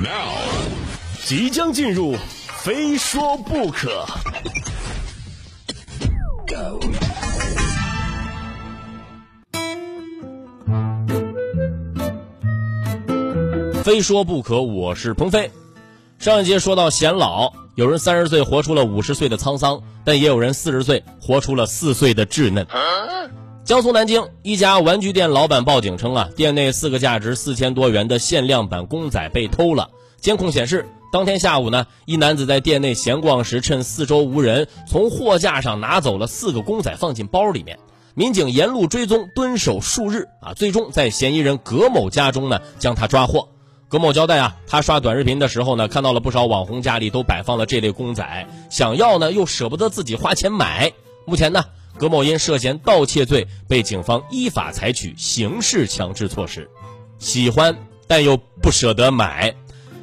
Now，即将进入，非说不可。非说不可，我是鹏飞。上一节说到显老，有人三十岁活出了五十岁的沧桑，但也有人四十岁活出了四岁的稚嫩。江苏南京一家玩具店老板报警称啊，店内四个价值四千多元的限量版公仔被偷了。监控显示，当天下午呢，一男子在店内闲逛时，趁四周无人，从货架上拿走了四个公仔，放进包里面。民警沿路追踪，蹲守数日啊，最终在嫌疑人葛某家中呢将他抓获。葛某交代啊，他刷短视频的时候呢，看到了不少网红家里都摆放了这类公仔，想要呢又舍不得自己花钱买。目前呢，葛某因涉嫌盗窃罪被警方依法采取刑事强制措施。喜欢但又不舍得买，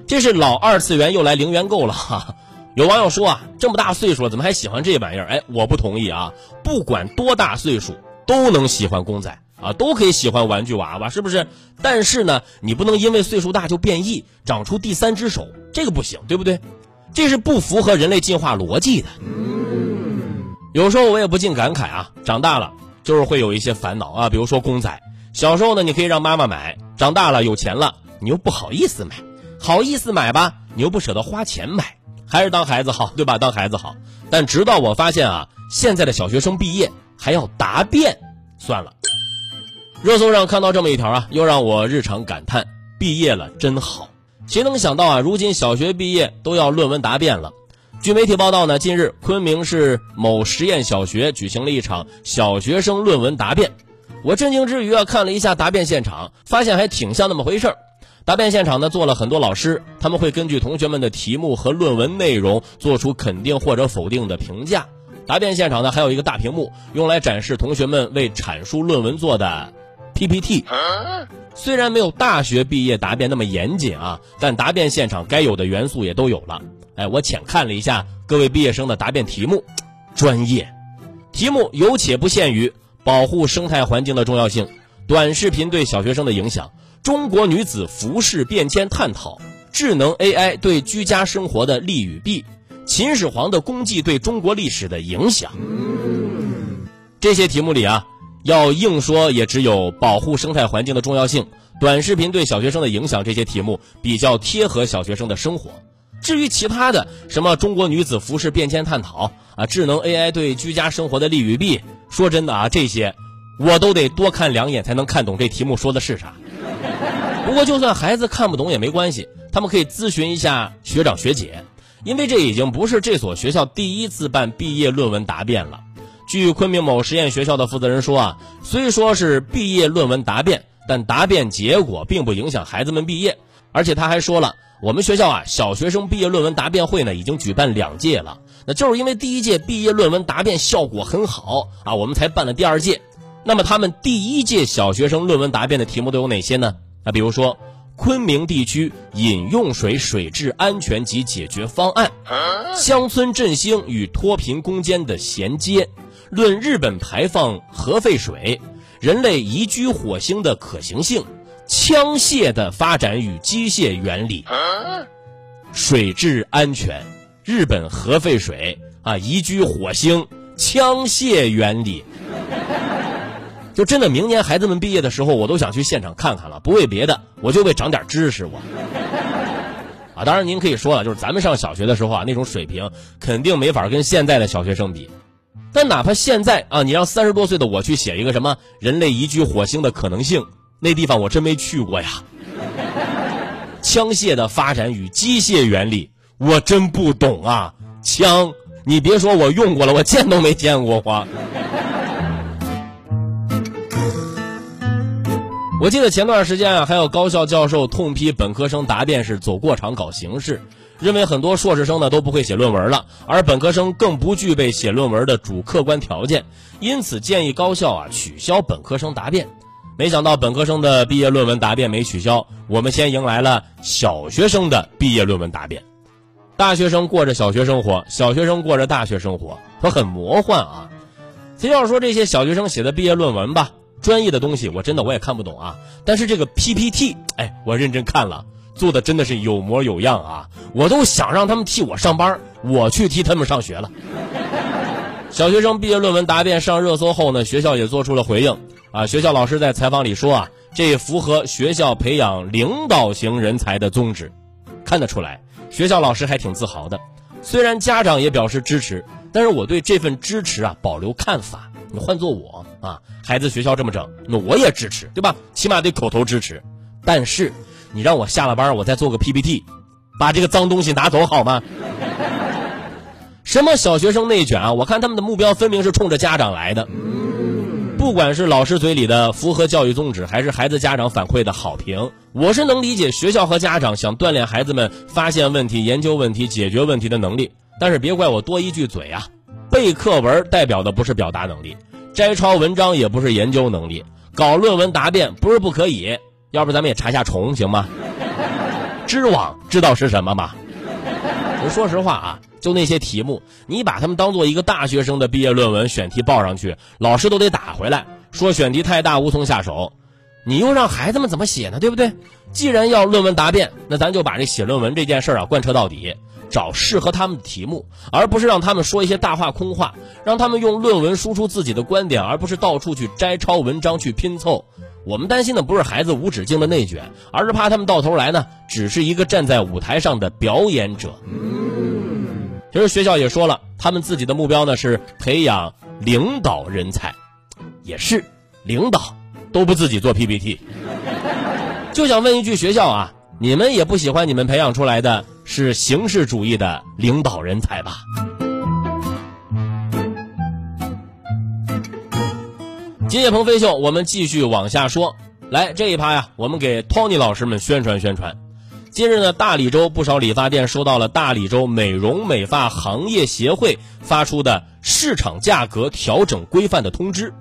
这是老二次元又来零元购了哈。有网友说啊，这么大岁数了，怎么还喜欢这玩意儿？哎，我不同意啊！不管多大岁数，都能喜欢公仔啊，都可以喜欢玩具娃娃，是不是？但是呢，你不能因为岁数大就变异，长出第三只手，这个不行，对不对？这是不符合人类进化逻辑的。有时候我也不禁感慨啊，长大了就是会有一些烦恼啊，比如说公仔。小时候呢，你可以让妈妈买；长大了有钱了，你又不好意思买，好意思买吧，你又不舍得花钱买。还是当孩子好，对吧？当孩子好。但直到我发现啊，现在的小学生毕业还要答辩，算了。热搜上看到这么一条啊，又让我日常感叹：毕业了真好。谁能想到啊，如今小学毕业都要论文答辩了。据媒体报道呢，近日昆明市某实验小学举行了一场小学生论文答辩。我震惊之余啊，看了一下答辩现场，发现还挺像那么回事儿。答辩现场呢，做了很多老师，他们会根据同学们的题目和论文内容做出肯定或者否定的评价。答辩现场呢，还有一个大屏幕，用来展示同学们为阐述论文做的 PPT。虽然没有大学毕业答辩那么严谨啊，但答辩现场该有的元素也都有了。哎，我浅看了一下各位毕业生的答辩题目，专业。题目有且不限于保护生态环境的重要性、短视频对小学生的影响。中国女子服饰变迁探讨，智能 AI 对居家生活的利与弊，秦始皇的功绩对中国历史的影响。这些题目里啊，要硬说也只有保护生态环境的重要性、短视频对小学生的影响这些题目比较贴合小学生的生活。至于其他的什么中国女子服饰变迁探讨啊，智能 AI 对居家生活的利与弊，说真的啊，这些我都得多看两眼才能看懂这题目说的是啥。不过，就算孩子看不懂也没关系，他们可以咨询一下学长学姐，因为这已经不是这所学校第一次办毕业论文答辩了。据昆明某实验学校的负责人说啊，虽说是毕业论文答辩，但答辩结果并不影响孩子们毕业。而且他还说了，我们学校啊，小学生毕业论文答辩会呢已经举办两届了，那就是因为第一届毕业论文答辩效果很好啊，我们才办了第二届。那么他们第一届小学生论文答辩的题目都有哪些呢？啊，比如说，昆明地区饮用水水质安全及解决方案，乡村振兴与脱贫攻坚的衔接，论日本排放核废水，人类移居火星的可行性，枪械的发展与机械原理，水质安全，日本核废水啊，移居火星，枪械原理。就真的，明年孩子们毕业的时候，我都想去现场看看了。不为别的，我就为长点知识。我啊，当然您可以说了，就是咱们上小学的时候啊，那种水平肯定没法跟现在的小学生比。但哪怕现在啊，你让三十多岁的我去写一个什么人类移居火星的可能性，那地方我真没去过呀。枪械的发展与机械原理，我真不懂啊。枪，你别说我用过了，我见都没见过花。我记得前段时间啊，还有高校教授痛批本科生答辩是走过场搞形式，认为很多硕士生呢都不会写论文了，而本科生更不具备写论文的主客观条件，因此建议高校啊取消本科生答辩。没想到本科生的毕业论文答辩没取消，我们先迎来了小学生的毕业论文答辩。大学生过着小学生活，小学生过着大学生活，可很魔幻啊。非要说这些小学生写的毕业论文吧。专业的东西我真的我也看不懂啊，但是这个 PPT，哎，我认真看了，做的真的是有模有样啊！我都想让他们替我上班，我去替他们上学了。小学生毕业论文答辩上热搜后呢，学校也做出了回应啊。学校老师在采访里说啊，这符合学校培养领导型人才的宗旨。看得出来，学校老师还挺自豪的。虽然家长也表示支持，但是我对这份支持啊保留看法。你换做我啊，孩子学校这么整，那我也支持，对吧？起码得口头支持。但是你让我下了班，我再做个 PPT，把这个脏东西拿走好吗？什么小学生内卷啊？我看他们的目标分明是冲着家长来的。不管是老师嘴里的符合教育宗旨，还是孩子家长反馈的好评，我是能理解学校和家长想锻炼孩子们发现问题、研究问题、解决问题的能力。但是别怪我多一句嘴啊！背课文代表的不是表达能力，摘抄文章也不是研究能力，搞论文答辩不是不可以。要不咱们也查下虫行吗？知网知道是什么吗？我说实话啊。就那些题目，你把他们当做一个大学生的毕业论文选题报上去，老师都得打回来，说选题太大无从下手。你又让孩子们怎么写呢？对不对？既然要论文答辩，那咱就把这写论文这件事儿啊贯彻到底，找适合他们的题目，而不是让他们说一些大话空话，让他们用论文输出自己的观点，而不是到处去摘抄文章去拼凑。我们担心的不是孩子无止境的内卷，而是怕他们到头来呢，只是一个站在舞台上的表演者。其实学校也说了，他们自己的目标呢是培养领导人才，也是领导都不自己做 PPT，就想问一句：学校啊，你们也不喜欢你们培养出来的是形式主义的领导人才吧？今夜鹏飞秀，我们继续往下说。来这一趴呀，我们给 Tony 老师们宣传宣传。近日呢，大理州不少理发店收到了大理州美容美发行业协会发出的市场价格调整规范的通知，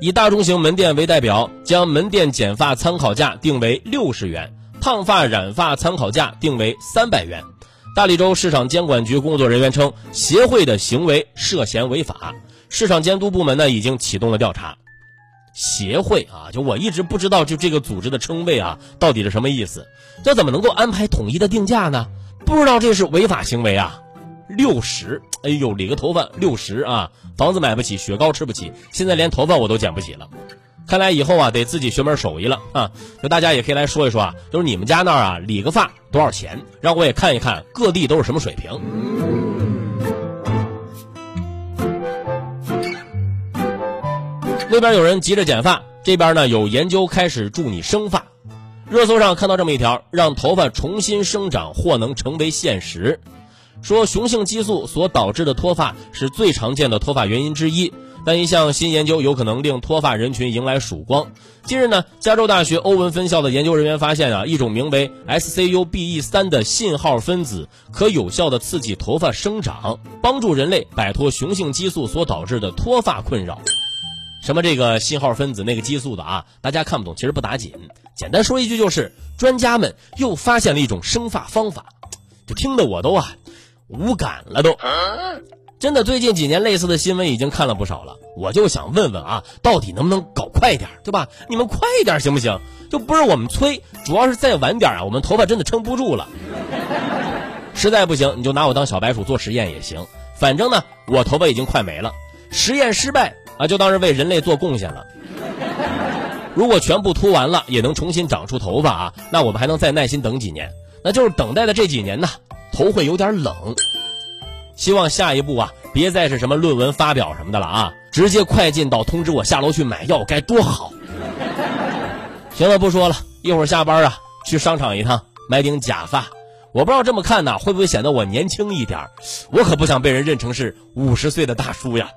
以大中型门店为代表，将门店剪发参考价定为六十元，烫发染发参考价定为三百元。大理州市场监管局工作人员称，协会的行为涉嫌违法，市场监督部门呢已经启动了调查。协会啊，就我一直不知道，就这个组织的称谓啊，到底是什么意思？这怎么能够安排统一的定价呢？不知道这是违法行为啊！六十，哎呦，理个头发六十啊！房子买不起，雪糕吃不起，现在连头发我都剪不起了。看来以后啊，得自己学门手艺了啊！就大家也可以来说一说啊，就是你们家那儿啊，理个发多少钱？让我也看一看各地都是什么水平。那边有人急着剪发，这边呢有研究开始助你生发。热搜上看到这么一条，让头发重新生长或能成为现实。说雄性激素所导致的脱发是最常见的脱发原因之一，但一项新研究有可能令脱发人群迎来曙光。近日呢，加州大学欧文分校的研究人员发现啊，一种名为 SCUBE 三的信号分子可有效地刺激头发生长，帮助人类摆脱雄性激素所导致的脱发困扰。什么这个信号分子那个激素的啊？大家看不懂，其实不打紧。简单说一句就是，专家们又发现了一种生发方法，就听得我都啊无感了都。真的，最近几年类似的新闻已经看了不少了。我就想问问啊，到底能不能搞快点，对吧？你们快一点行不行？就不是我们催，主要是再晚点啊，我们头发真的撑不住了。实在不行，你就拿我当小白鼠做实验也行。反正呢，我头发已经快没了。实验失败。啊，就当是为人类做贡献了。如果全部秃完了，也能重新长出头发啊，那我们还能再耐心等几年。那就是等待的这几年呢，头会有点冷。希望下一步啊，别再是什么论文发表什么的了啊，直接快进到通知我下楼去买药该多好。行了，不说了，一会儿下班啊，去商场一趟买顶假发。我不知道这么看呢，会不会显得我年轻一点？我可不想被人认成是五十岁的大叔呀。